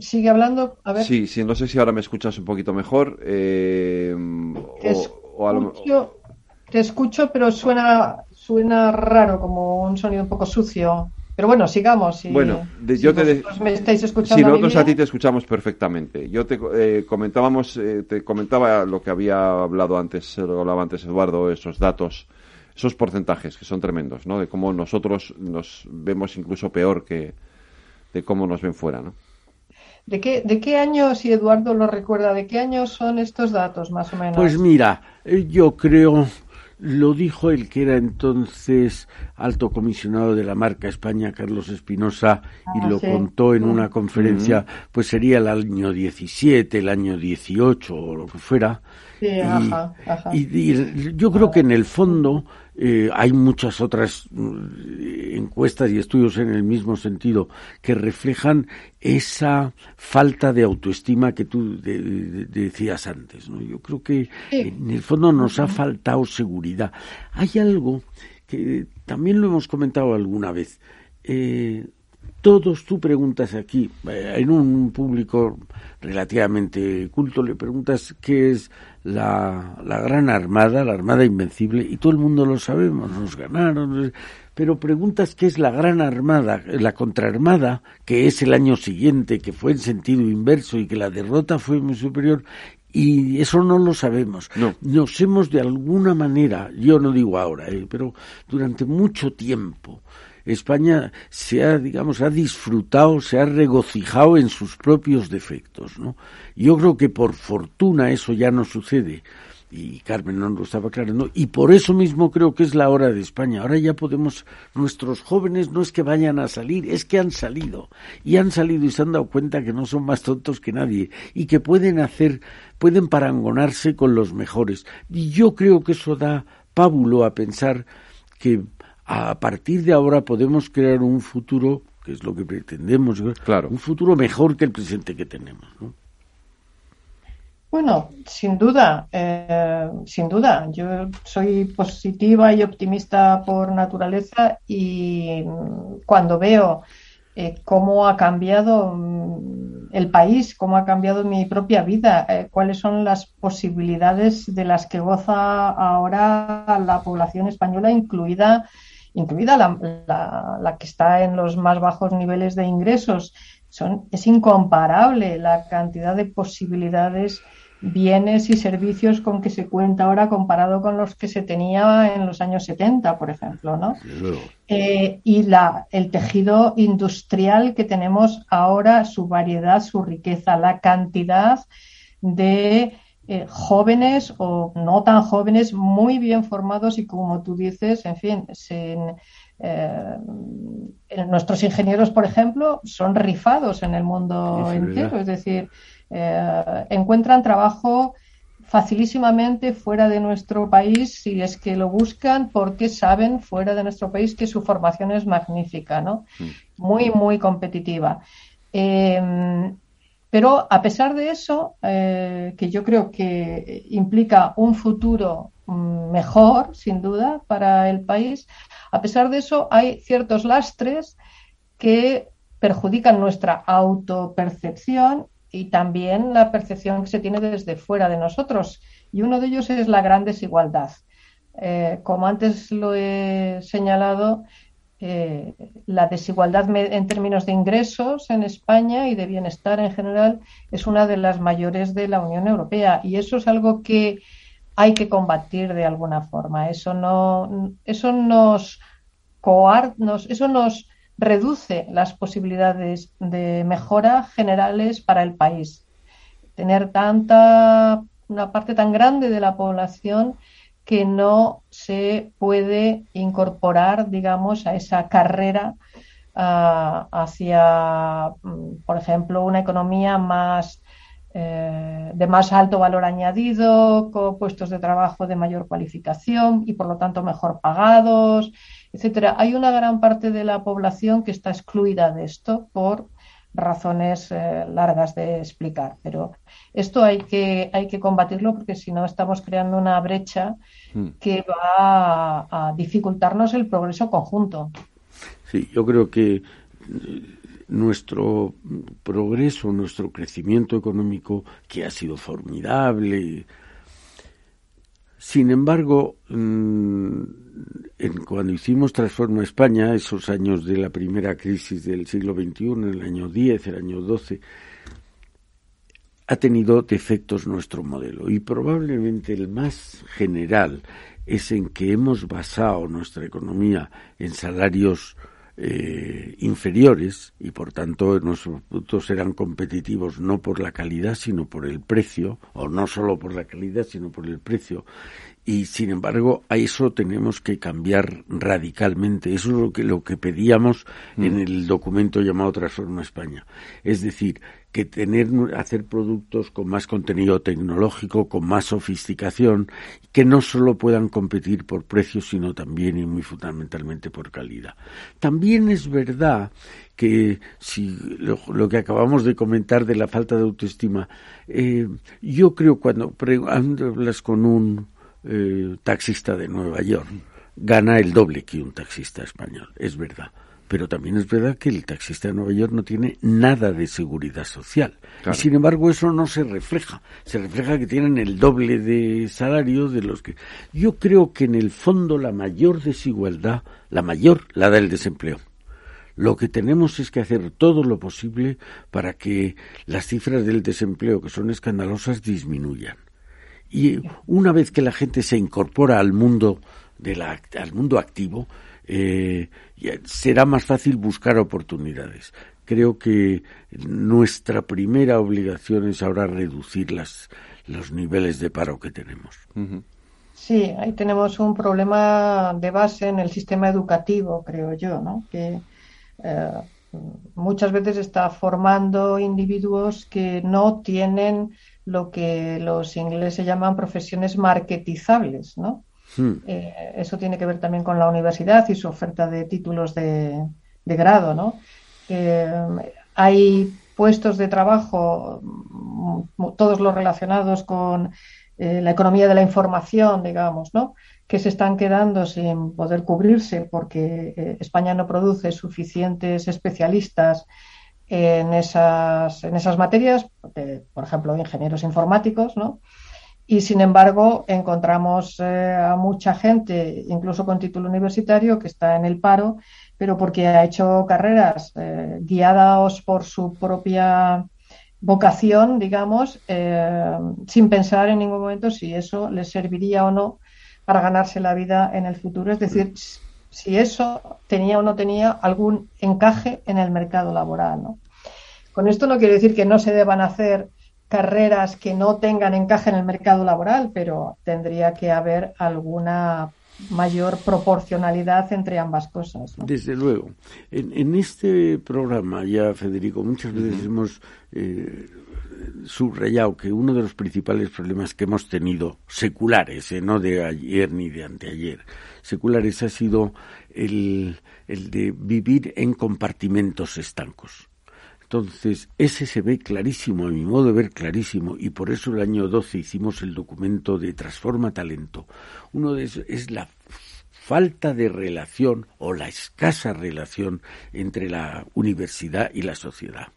Sigue hablando, a ver. Sí, sí, no sé si ahora me escuchas un poquito mejor. Eh, te, escucho, te escucho, pero suena, suena raro, como un sonido un poco sucio. Pero bueno, sigamos. Si, bueno, yo te me estáis escuchando. Si nosotros a ti te escuchamos perfectamente. Yo te eh, comentábamos, eh, te comentaba lo que había hablado antes, lo hablaba antes Eduardo, esos datos, esos porcentajes que son tremendos, ¿no? De cómo nosotros nos vemos incluso peor que de cómo nos ven fuera, ¿no? ¿De qué, ¿De qué año, si Eduardo lo recuerda, de qué años son estos datos, más o menos? Pues mira, yo creo lo dijo el que era entonces alto comisionado de la marca España, Carlos Espinosa, y ah, lo contó en una conferencia, pues sería el año 17, el año 18 o lo que fuera. y, yo creo que en el fondo eh, hay muchas otras mm, encuestas y estudios en el mismo sentido que reflejan esa falta de autoestima que tú decías antes. ¿no? Yo creo que en el fondo nos ha faltado seguridad. Hay algo que también lo hemos comentado alguna vez. Eh, todos tú preguntas aquí, eh, en un público relativamente culto, le preguntas qué es la, la gran armada, la armada invencible, y todo el mundo lo sabemos, nos ganaron, pero preguntas qué es la gran armada, la contraarmada, que es el año siguiente, que fue en sentido inverso y que la derrota fue muy superior, y eso no lo sabemos. No. Nos hemos de alguna manera, yo no digo ahora, eh, pero durante mucho tiempo, España se ha, digamos, ha disfrutado, se ha regocijado en sus propios defectos, ¿no? Yo creo que por fortuna eso ya no sucede y Carmen no lo estaba aclarando, y por eso mismo creo que es la hora de España. Ahora ya podemos, nuestros jóvenes no es que vayan a salir, es que han salido, y han salido y se han dado cuenta que no son más tontos que nadie, y que pueden hacer, pueden parangonarse con los mejores. Y yo creo que eso da pábulo a pensar que a partir de ahora podemos crear un futuro, que es lo que pretendemos, claro. un futuro mejor que el presente que tenemos. ¿no? Bueno, sin duda, eh, sin duda. Yo soy positiva y optimista por naturaleza y cuando veo eh, cómo ha cambiado mm, el país, cómo ha cambiado mi propia vida, eh, cuáles son las posibilidades de las que goza ahora la población española, incluida incluida la, la, que está en los más bajos niveles de ingresos. Son, es incomparable la cantidad de posibilidades, bienes y servicios con que se cuenta ahora comparado con los que se tenía en los años 70, por ejemplo, ¿no? Eh, y la, el tejido industrial que tenemos ahora, su variedad, su riqueza, la cantidad de eh, jóvenes o no tan jóvenes, muy bien formados y como tú dices, en fin, eh, nuestros ingenieros, por ejemplo, son rifados en el mundo entero, es decir, eh, encuentran trabajo facilísimamente fuera de nuestro país si es que lo buscan porque saben fuera de nuestro país que su formación es magnífica, ¿no? Mm. Muy, muy competitiva. Pero a pesar de eso, eh, que yo creo que implica un futuro mm, mejor, sin duda, para el país, a pesar de eso hay ciertos lastres que perjudican nuestra autopercepción y también la percepción que se tiene desde fuera de nosotros. Y uno de ellos es la gran desigualdad. Eh, como antes lo he señalado, la desigualdad en términos de ingresos en España y de bienestar en general es una de las mayores de la Unión Europea y eso es algo que hay que combatir de alguna forma. Eso no, eso nos eso nos reduce las posibilidades de mejora generales para el país. Tener tanta una parte tan grande de la población que no se puede incorporar, digamos, a esa carrera ah, hacia, mm, por ejemplo, una economía más eh, de más alto valor añadido, con puestos de trabajo de mayor cualificación y por lo tanto mejor pagados, etcétera. Hay una gran parte de la población que está excluida de esto por razones eh, largas de explicar, pero esto hay que, hay que combatirlo porque si no estamos creando una brecha hmm. que va a, dificultarnos el progreso conjunto. Sí, yo creo que eh, nuestro progreso, nuestro crecimiento económico, que ha sido formidable, Sin embargo, mm, cuando hicimos Transforma España, esos años de la primera crisis del siglo XXI, el año 10, el año 12, ha tenido defectos nuestro modelo. Y probablemente el más general es en que hemos basado nuestra economía en salarios eh, inferiores y por tanto nuestros productos eran competitivos no por la calidad sino por el precio o no solo por la calidad sino por el precio y sin embargo a eso tenemos que cambiar radicalmente eso es lo que lo que pedíamos en mm. el documento llamado Transforma España es decir que tener, hacer productos con más contenido tecnológico, con más sofisticación, que no solo puedan competir por precio, sino también y muy fundamentalmente por calidad. También es verdad que si lo, que acabamos de comentar de la falta de autoestima, eh, yo creo cuando hablas con un eh, taxista de Nueva York, gana el doble que un taxista español, es verdad pero también es verdad que el taxista de Nueva York no tiene nada de seguridad social. Y sin embargo eso no se refleja. Se refleja que tienen el doble de salario de los que... Yo creo que en el fondo la mayor desigualdad, la mayor, la da el desempleo. Lo que tenemos es que hacer todo lo posible para que las cifras del desempleo, que son escandalosas, disminuyan. Y una vez que la gente se incorpora al mundo, de la, al mundo activo, eh, será más fácil buscar oportunidades. Creo que nuestra primera obligación es ahora reducir las, los niveles de paro que tenemos. Sí, ahí tenemos un problema de base en el sistema educativo, creo yo, ¿no? que eh, muchas veces está formando individuos que no tienen lo que los ingleses llaman profesiones marketizables, ¿no? Hmm. Eh, eso tiene que ver también con la universidad y su oferta de títulos de, grado, ¿no? hay puestos de trabajo, mm, todos los relacionados con eh, la economía de la información, digamos, ¿no? que se están quedando sin poder cubrirse porque eh, España no produce suficientes especialistas en esas, en esas materias, por ejemplo, ingenieros informáticos, ¿no? y sin embargo encontramos eh, a mucha gente, incluso con título universitario, que está en el paro, pero porque ha hecho carreras eh, guiadas por su propia vocación, digamos, eh, sin pensar en ningún momento si eso les serviría o no para ganarse la vida en el futuro. Es decir, si eso tenía o no tenía algún encaje en el mercado laboral. ¿no? Con esto no quiero decir que no se deban hacer carreras que no tengan encaje en el mercado laboral, pero tendría que haber alguna mayor proporcionalidad entre ambas cosas. Desde luego. En, este programa ya, Federico, muchas veces hemos eh, subrayado que uno de los principales problemas que hemos tenido, seculares, eh, no de ayer ni de anteayer, seculares ha sido el de vivir en compartimentos estancos. Entonces, ese se ve clarísimo, a mi modo de ver clarísimo, y por eso el año 12 hicimos el documento de Transforma Talento. Uno de esos es la falta de relación o la escasa relación entre la universidad y la sociedad.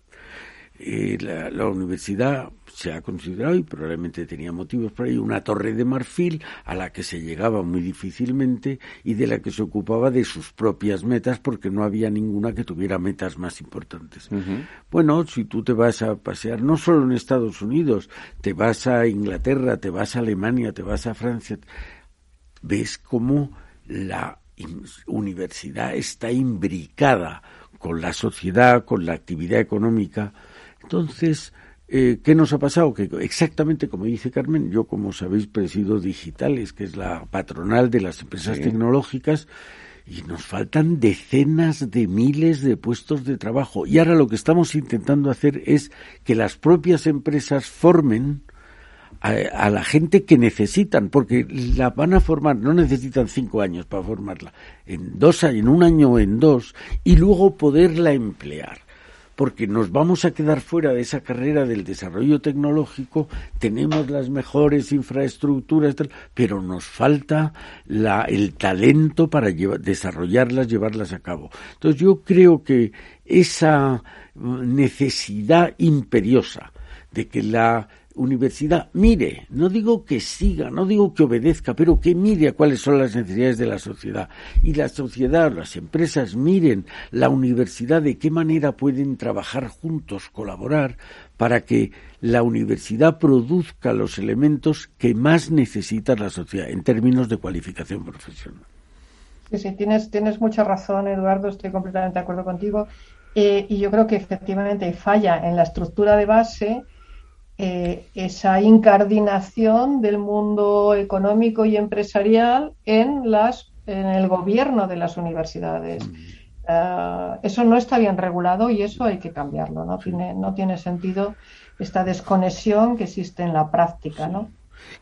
Eh, la, universidad se ha considerado, y probablemente tenía motivos por ahí, una torre de marfil a la que se llegaba muy difícilmente y de la que se ocupaba de sus propias metas porque no había ninguna que tuviera metas más importantes. Bueno, si tú te vas a pasear no solo en Estados Unidos, te vas a Inglaterra, te vas a Alemania, te vas a Francia, ves cómo la universidad está imbricada con la sociedad, con la actividad económica, entonces, eh, ¿qué nos ha pasado? Que exactamente como dice Carmen, yo como sabéis presido Digitales, que es la patronal de las empresas tecnológicas, y nos faltan decenas de miles de puestos de trabajo. Y ahora lo que estamos intentando hacer es que las propias empresas formen a, la gente que necesitan, porque la van a formar, no necesitan cinco años para formarla, en dos, en un año o en dos, y luego poderla emplear porque nos vamos a quedar fuera de esa carrera del desarrollo tecnológico, tenemos las mejores infraestructuras, pero nos falta el talento para desarrollarlas, llevarlas a cabo. Entonces yo creo que esa necesidad imperiosa de que la universidad mire, no digo que siga, no digo que obedezca, pero que mire a cuáles son las necesidades de la sociedad. Y la sociedad, las empresas miren la universidad de qué manera pueden trabajar juntos, colaborar, para que la universidad produzca los elementos que más necesita la sociedad en términos de cualificación profesional. Sí, sí, tienes, tienes mucha razón, Eduardo, estoy completamente de acuerdo contigo. Eh, y yo creo que efectivamente falla en la estructura de base eh, esa incardinación del mundo económico y empresarial en, las, en el gobierno de las universidades. Eh, eso no está bien regulado y eso hay que cambiarlo. No tiene, no tiene sentido esta desconexión que existe en la práctica. ¿no?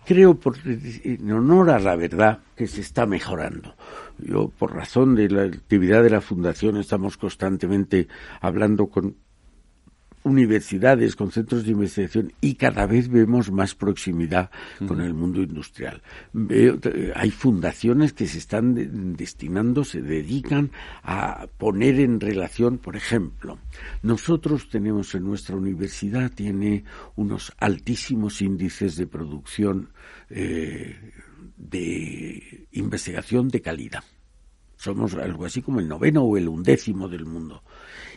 Creo, por, en honor a la verdad, que se está mejorando. Yo, por razón de la actividad de la Fundación, estamos constantemente hablando con universidades, con centros de investigación y cada vez vemos más proximidad con el mundo industrial. hay fundaciones que se están destinando, se dedican a poner en relación, por ejemplo, nosotros tenemos en nuestra universidad, tiene unos altísimos índices de producción eh, de investigación de calidad. Somos algo así como el noveno o el undécimo del mundo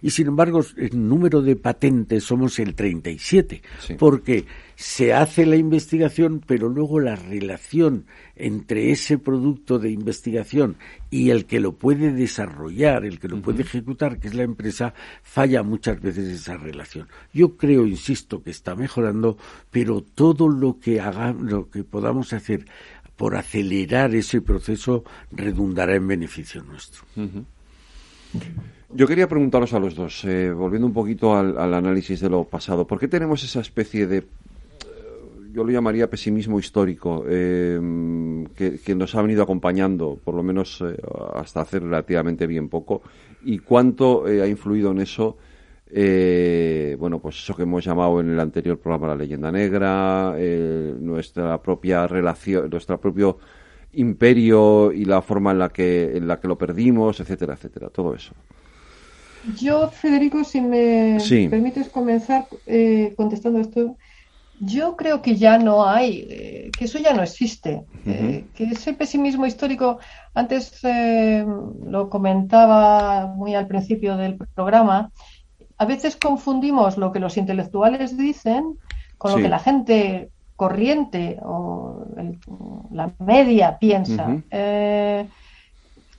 y sin embargo en número de patentes somos el 37, porque se hace la investigación, pero luego la relación entre ese producto de investigación y el que lo puede desarrollar, el que lo puede ejecutar, que es la empresa, falla muchas veces esa relación. Yo creo, insisto, que está mejorando, pero todo lo que haga, lo que podamos hacer por acelerar ese proceso redundará en beneficio nuestro. Yo quería preguntaros a los dos, eh, volviendo un poquito al, análisis de lo pasado, ¿por qué tenemos esa especie de, eh, yo lo llamaría pesimismo histórico, eh, que, nos ha venido acompañando, por lo menos hasta hace relativamente bien poco, y cuánto ha influido en eso? bueno, pues eso que hemos llamado en el anterior programa la leyenda negra, nuestra propia relación, nuestro propio imperio y la forma en la que en la que lo perdimos, etcétera, etcétera, todo eso. Yo, Federico, si me permites comenzar eh, contestando esto, yo creo que ya no hay, eh, que eso ya no existe, eh, que ese pesimismo histórico, antes lo comentaba muy al principio del programa, a veces confundimos lo que los intelectuales dicen con lo que la gente corriente o la media piensa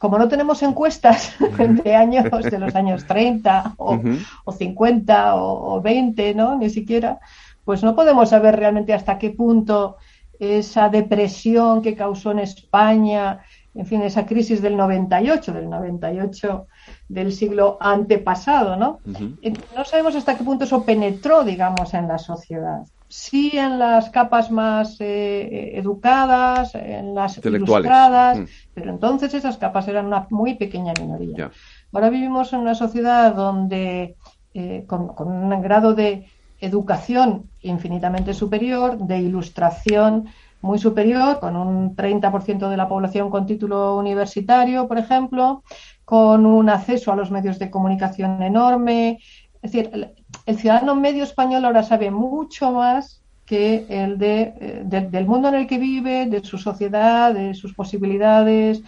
como no tenemos encuestas de años, de los años 30 o, 50 o, 20, ¿no? Ni siquiera, pues no podemos saber realmente hasta qué punto esa depresión que causó en España, en fin, esa crisis del 98, del 98 del siglo antepasado, ¿no? No sabemos hasta qué punto eso penetró, digamos, en la sociedad sí en las capas más eh, educadas, en las ilustradas, mm. pero entonces esas capas eran una muy pequeña minoría. Ahora vivimos en una sociedad donde eh, con, un grado de educación infinitamente superior, de ilustración muy superior, con un 30% de la población con título universitario, por ejemplo, con un acceso a los medios de comunicación enorme. Es decir, el ciudadano medio español ahora sabe mucho más que el eh, de, del mundo en el que vive, de su sociedad, de sus posibilidades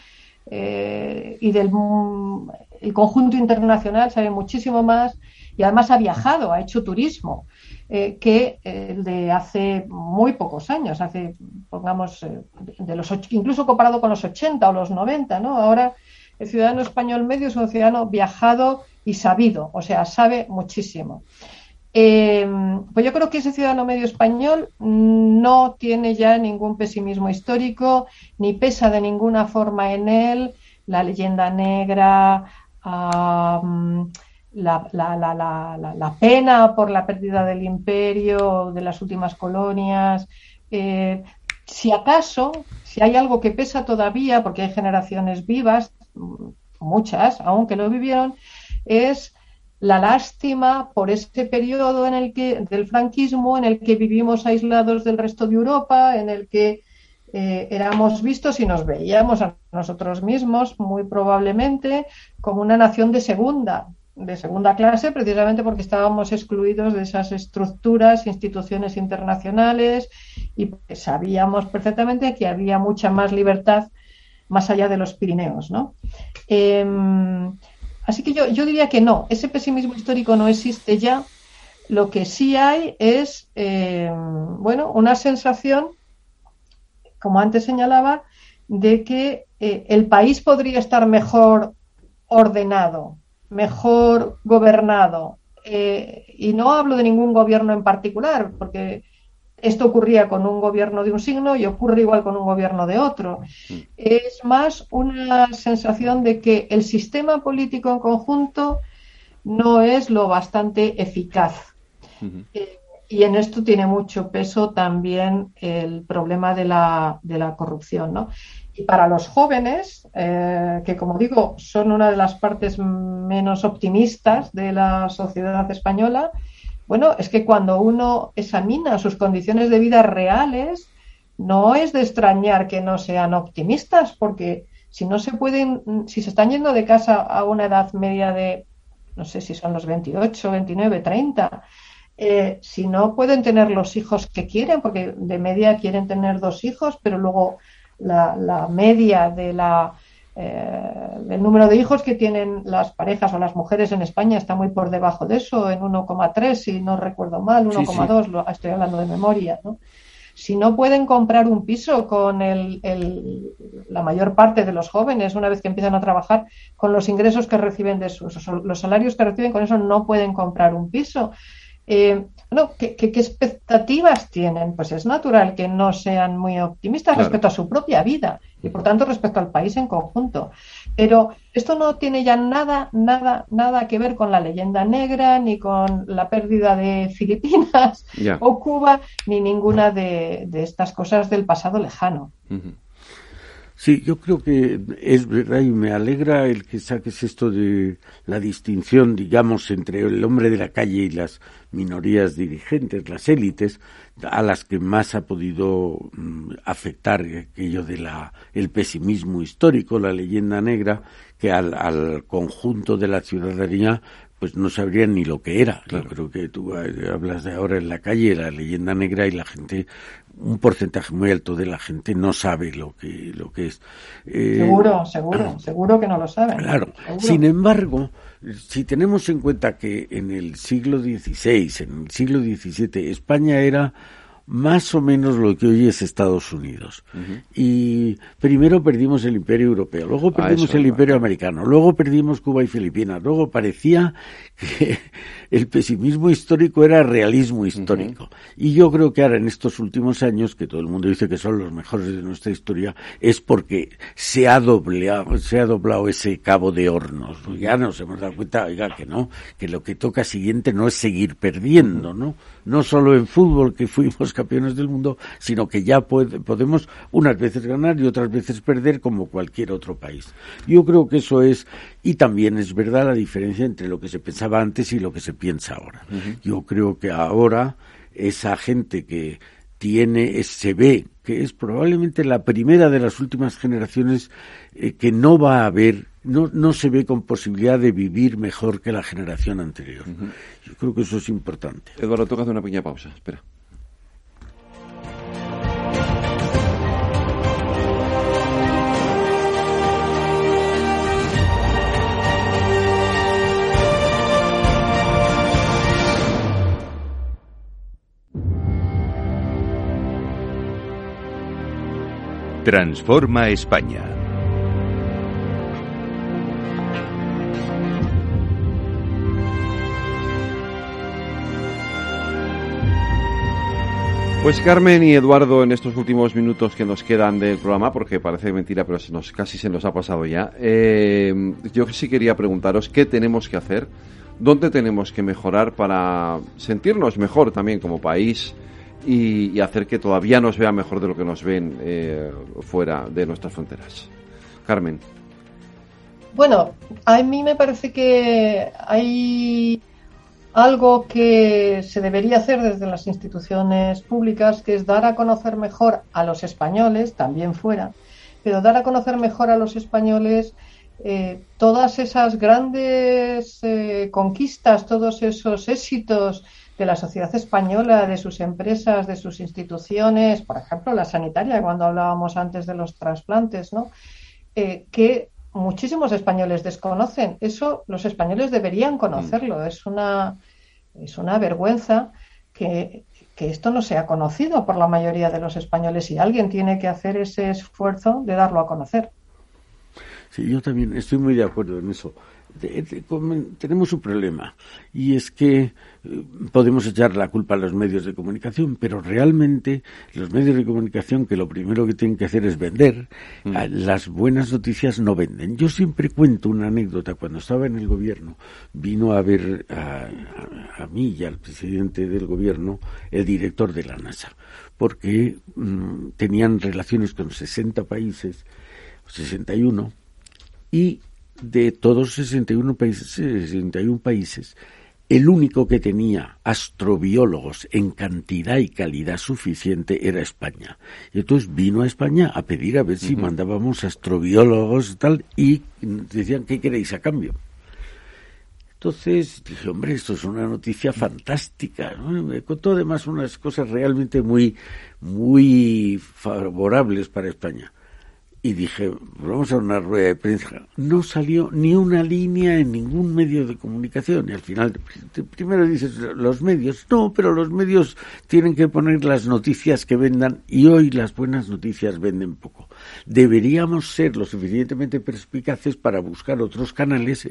eh, y del el conjunto internacional, sabe muchísimo más y además ha viajado, ha hecho turismo, eh, que el de hace muy pocos años, hace, pongamos, de los incluso comparado con los 80 o los 90, ¿no? Ahora el ciudadano español medio es un ciudadano viajado y sabido, o sea, sabe muchísimo. Eh, pues yo creo que ese ciudadano medio español no tiene ya ningún pesimismo histórico, ni pesa de ninguna forma en él la leyenda negra, la, pena por la pérdida del imperio, de las últimas colonias. Eh, si acaso, si hay algo que pesa todavía, porque hay generaciones vivas, muchas, aunque lo vivieron, es la lástima por ese periodo en el que del franquismo en el que vivimos aislados del resto de Europa, en el que eh, éramos vistos y nos veíamos a nosotros mismos muy probablemente como una nación de segunda, de segunda clase precisamente porque estábamos excluidos de esas estructuras, instituciones internacionales y sabíamos perfectamente que había mucha más libertad más allá de los Pirineos, ¿no? Em, así que yo, yo diría que no, ese pesimismo histórico no existe ya. Lo que sí hay es, em, bueno, una sensación, como antes señalaba, de que eh, el país podría estar mejor ordenado, mejor gobernado. Eh, y no hablo de ningún gobierno en particular, porque esto ocurría con un gobierno de un signo y ocurre igual con un gobierno de otro. Es más una sensación de que el sistema político en conjunto no es lo bastante eficaz. Eh, y en esto tiene mucho peso también el problema de la, de la corrupción. ¿no? Y para los jóvenes, eh, que como digo, son una de las partes menos optimistas de la sociedad española, bueno, es que cuando uno examina sus condiciones de vida reales, no es de extrañar que no sean optimistas, porque si no se pueden, si se están yendo de casa a una edad media de, no sé si son los 28, 29, 30, si no pueden tener los hijos que quieren, porque de media quieren tener dos hijos, pero luego la, media de la, eh, del número de hijos que tienen las parejas o las mujeres en España está muy por debajo de eso, en 1,3, si no recuerdo mal, 1,2, estoy hablando de memoria, ¿no? Si no pueden comprar un piso con el, la mayor parte de los jóvenes, una vez que empiezan a trabajar, con los ingresos que reciben de sus, los salarios que reciben, con eso no pueden comprar un piso. Eh, bueno, ¿qué, expectativas tienen? Pues es natural que no sean muy optimistas respecto a su propia vida y por tanto respecto al país en conjunto. Pero esto no tiene ya nada, nada, nada que ver con la leyenda negra, ni con la pérdida de Filipinas o Cuba, ni ninguna de, estas cosas del pasado lejano. Sí, yo creo que es verdad y me alegra el que saques esto de la distinción, digamos, entre el hombre de la calle y las minorías dirigentes, las élites, a las que más ha podido mm, afectar aquello de la el pesimismo histórico, la leyenda negra, que al, al conjunto de la ciudadanía pues no sabrían ni lo que era. Yo creo que tú eh, hablas de ahora en la calle, la leyenda negra y la gente un porcentaje muy alto de la gente no sabe lo que lo que es. Eh, seguro, seguro, seguro que no lo saben. Claro. Sin embargo, si tenemos en cuenta que en el siglo XVI, en el siglo XVII, España era más o menos lo que hoy es Estados Unidos. Y primero perdimos el imperio europeo, luego ah, perdimos el imperio americano, luego perdimos Cuba y Filipinas, luego parecía que el pesimismo histórico era realismo histórico. Y yo creo que ahora en estos últimos años, que todo el mundo dice que son los mejores de nuestra historia, es porque se ha doblado, se ha doblado ese cabo de hornos. Ya nos hemos dado cuenta, oiga, que no, que lo que toca siguiente no es seguir perdiendo, ¿no? No solo en fútbol, que fuimos campeones del mundo, sino que ya podemos unas veces ganar y otras veces perder como cualquier otro país. Yo creo que eso es, y también es verdad la diferencia entre lo que se pensaba antes y lo que se piensa ahora. Yo creo que ahora esa gente que tiene, se ve que es probablemente la primera de las últimas generaciones eh, que no va a haber, no, no se ve con posibilidad de vivir mejor que la generación anterior. Yo creo que eso es importante. Eduardo, toca hacer una pequeña pausa. Espera. Transforma España. Pues Carmen y Eduardo, en estos últimos minutos que nos quedan del programa, porque parece mentira, pero se nos, casi se nos ha pasado ya, eh, yo sí quería preguntaros qué tenemos que hacer, dónde tenemos que mejorar para sentirnos mejor también como país, y, hacer que todavía nos vean mejor de lo que nos ven eh, fuera de nuestras fronteras. Carmen. Bueno, a mí me parece que hay algo que se debería hacer desde las instituciones públicas, que es dar a conocer mejor a los españoles, también fuera, pero dar a conocer mejor a los españoles eh, todas esas grandes eh, conquistas, todos esos éxitos de la sociedad española, de sus empresas, de sus instituciones, por ejemplo, la sanitaria, cuando hablábamos antes de los trasplantes, ¿no? Eh, que muchísimos españoles desconocen. Eso los españoles deberían conocerlo. Mm. Es una, es una vergüenza que, que, esto no sea conocido por la mayoría de los españoles y alguien tiene que hacer ese esfuerzo de darlo a conocer. Sí, yo también estoy muy de acuerdo en eso tenemos un problema y es que eh, podemos echar la culpa a los medios de comunicación, pero realmente los medios de comunicación que lo primero que tienen que hacer es vender, mm. las buenas noticias no venden. Yo siempre cuento una anécdota. Cuando estaba en el gobierno, vino a ver a, mí y al presidente del gobierno el director de la NASA, porque mm, tenían relaciones con 60 países, 61, y de todos 61 países, 61 países, el único que tenía astrobiólogos en cantidad y calidad suficiente era España. Y entonces vino a España a pedir a ver si mandábamos astrobiólogos y tal, y decían, ¿qué queréis a cambio? Entonces dije, hombre, esto es una noticia fantástica. Me contó además unas cosas realmente muy, muy favorables para España y dije, vamos a una rueda de prensa. No salió ni una línea en ningún medio de comunicación. Y al final, primero dices, los medios. No, pero los medios tienen que poner las noticias que vendan y hoy las buenas noticias venden poco. Deberíamos ser lo suficientemente perspicaces para buscar otros canales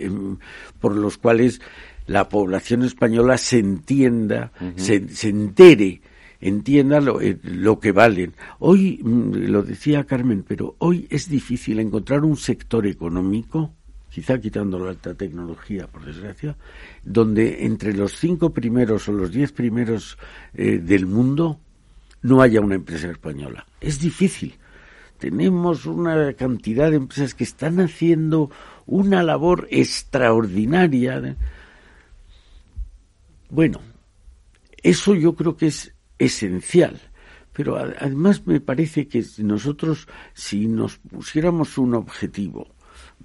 por los cuales la población española se entienda, se, se entere entienda lo, eh, lo, que valen. Hoy, mm, lo decía Carmen, pero hoy es difícil encontrar un sector económico, quizá quitando la alta tecnología, por desgracia, donde entre los cinco primeros o los diez primeros eh, del mundo no haya una empresa española. Es difícil. Tenemos una cantidad de empresas que están haciendo una labor extraordinaria. Bueno, eso yo creo que es esencial. Pero además me parece que nosotros, si nos pusiéramos un objetivo,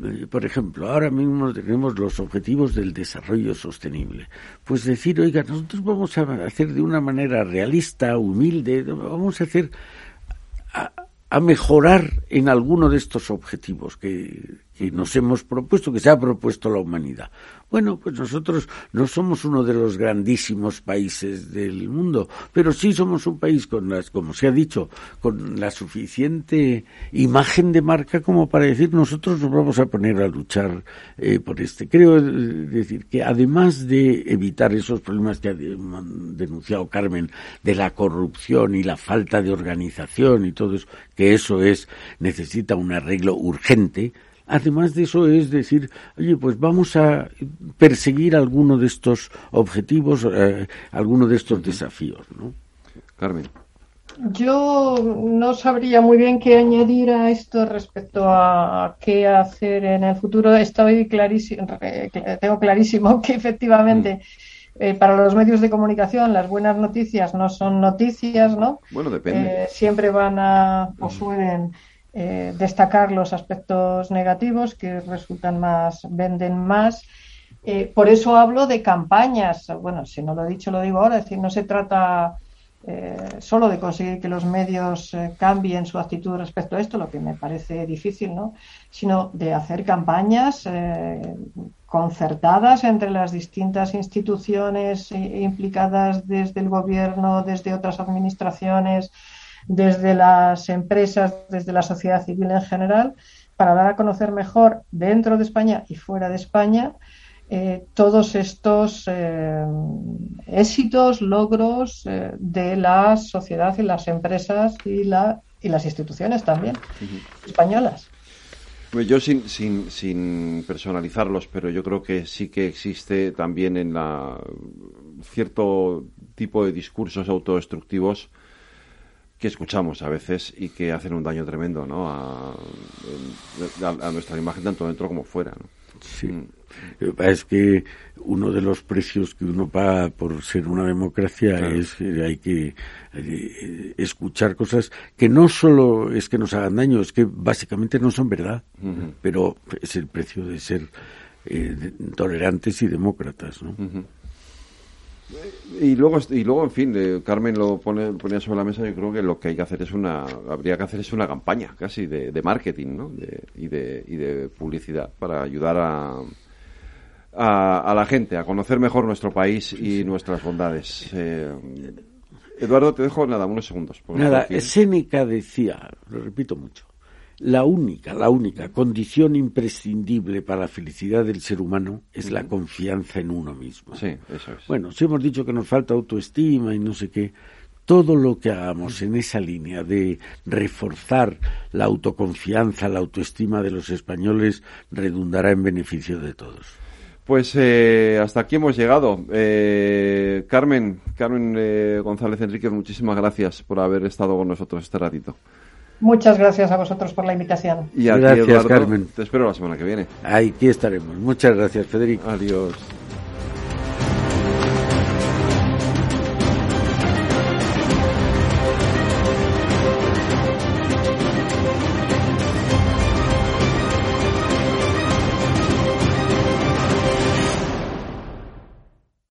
eh, por ejemplo, ahora mismo tenemos los objetivos del desarrollo sostenible. Pues decir, oiga, nosotros vamos a hacer de una manera realista, humilde, vamos a hacer a, a mejorar en alguno de estos objetivos que, que nos hemos propuesto, que se ha propuesto la humanidad. Bueno, pues nosotros no somos uno de los grandísimos países del mundo, pero sí somos un país con las, como se ha dicho, con la suficiente imagen de marca como para decir nosotros nos vamos a poner a luchar eh, por este. Creo eh, decir que además de evitar esos problemas que ha denunciado Carmen de la corrupción y la falta de organización y todo eso, que eso es necesita un arreglo urgente Además de eso es decir, oye, pues vamos a perseguir alguno de estos objetivos, eh, alguno de estos desafíos, ¿no? Carmen. Yo no sabría muy bien qué añadir a esto respecto a qué hacer en el futuro. Estoy clarísimo, tengo clarísimo que efectivamente mm. eh, para los medios de comunicación las buenas noticias no son noticias, ¿no? Bueno, depende. Eh, siempre van a o suelen eh, destacar los aspectos negativos que resultan más, venden más. Eh, por eso hablo de campañas. Bueno, si no lo he dicho, lo digo ahora. Es decir, no se trata eh, solo de conseguir que los medios cambien su actitud respecto a esto, lo que me parece difícil, ¿no? Sino de hacer campañas concertadas entre las distintas instituciones implicadas desde el gobierno, desde otras administraciones, desde las empresas, desde la sociedad civil en general, para dar a conocer mejor dentro de España y fuera de España eh, todos estos eh, éxitos, logros eh, de la sociedad y las empresas y, la, y las instituciones también españolas. Pues yo sin, sin, sin personalizarlos, pero yo creo que sí que existe también en la cierto tipo de discursos autodestructivos que escuchamos a veces y que hacen un daño tremendo ¿no? a, nuestra imagen tanto dentro como fuera. ¿no? Sí. Mm. Es que uno de los precios que uno paga por ser una democracia es que hay que eh, escuchar cosas que no solo es que nos hagan daño, es que básicamente no son verdad, pero es el precio de ser eh, tolerantes y demócratas. ¿no? Y luego, y luego, en fin, Carmen lo pone, ponía sobre la mesa. Yo creo que lo que hay que hacer es una, habría que hacer es una campaña casi de, de marketing, ¿no? De, y, de, y de publicidad para ayudar a, a, la gente a conocer mejor nuestro país y nuestras bondades. Eh, Eduardo, te dejo nada, unos segundos. Nada, Séneca decía, lo repito mucho, la única, la única condición imprescindible para la felicidad del ser humano es la confianza en uno mismo. Sí, eso es. Bueno, si hemos dicho que nos falta autoestima y no sé qué, todo lo que hagamos en esa línea de reforzar la autoconfianza, la autoestima de los españoles redundará en beneficio de todos. Pues eh, hasta aquí hemos llegado. Eh, Carmen, Carmen eh, González Enrique, muchísimas gracias por haber estado con nosotros este ratito. Muchas gracias a vosotros por la invitación. Y a gracias, Carmen. Te espero la semana que viene. Aquí estaremos. Muchas gracias, Federico. Adiós.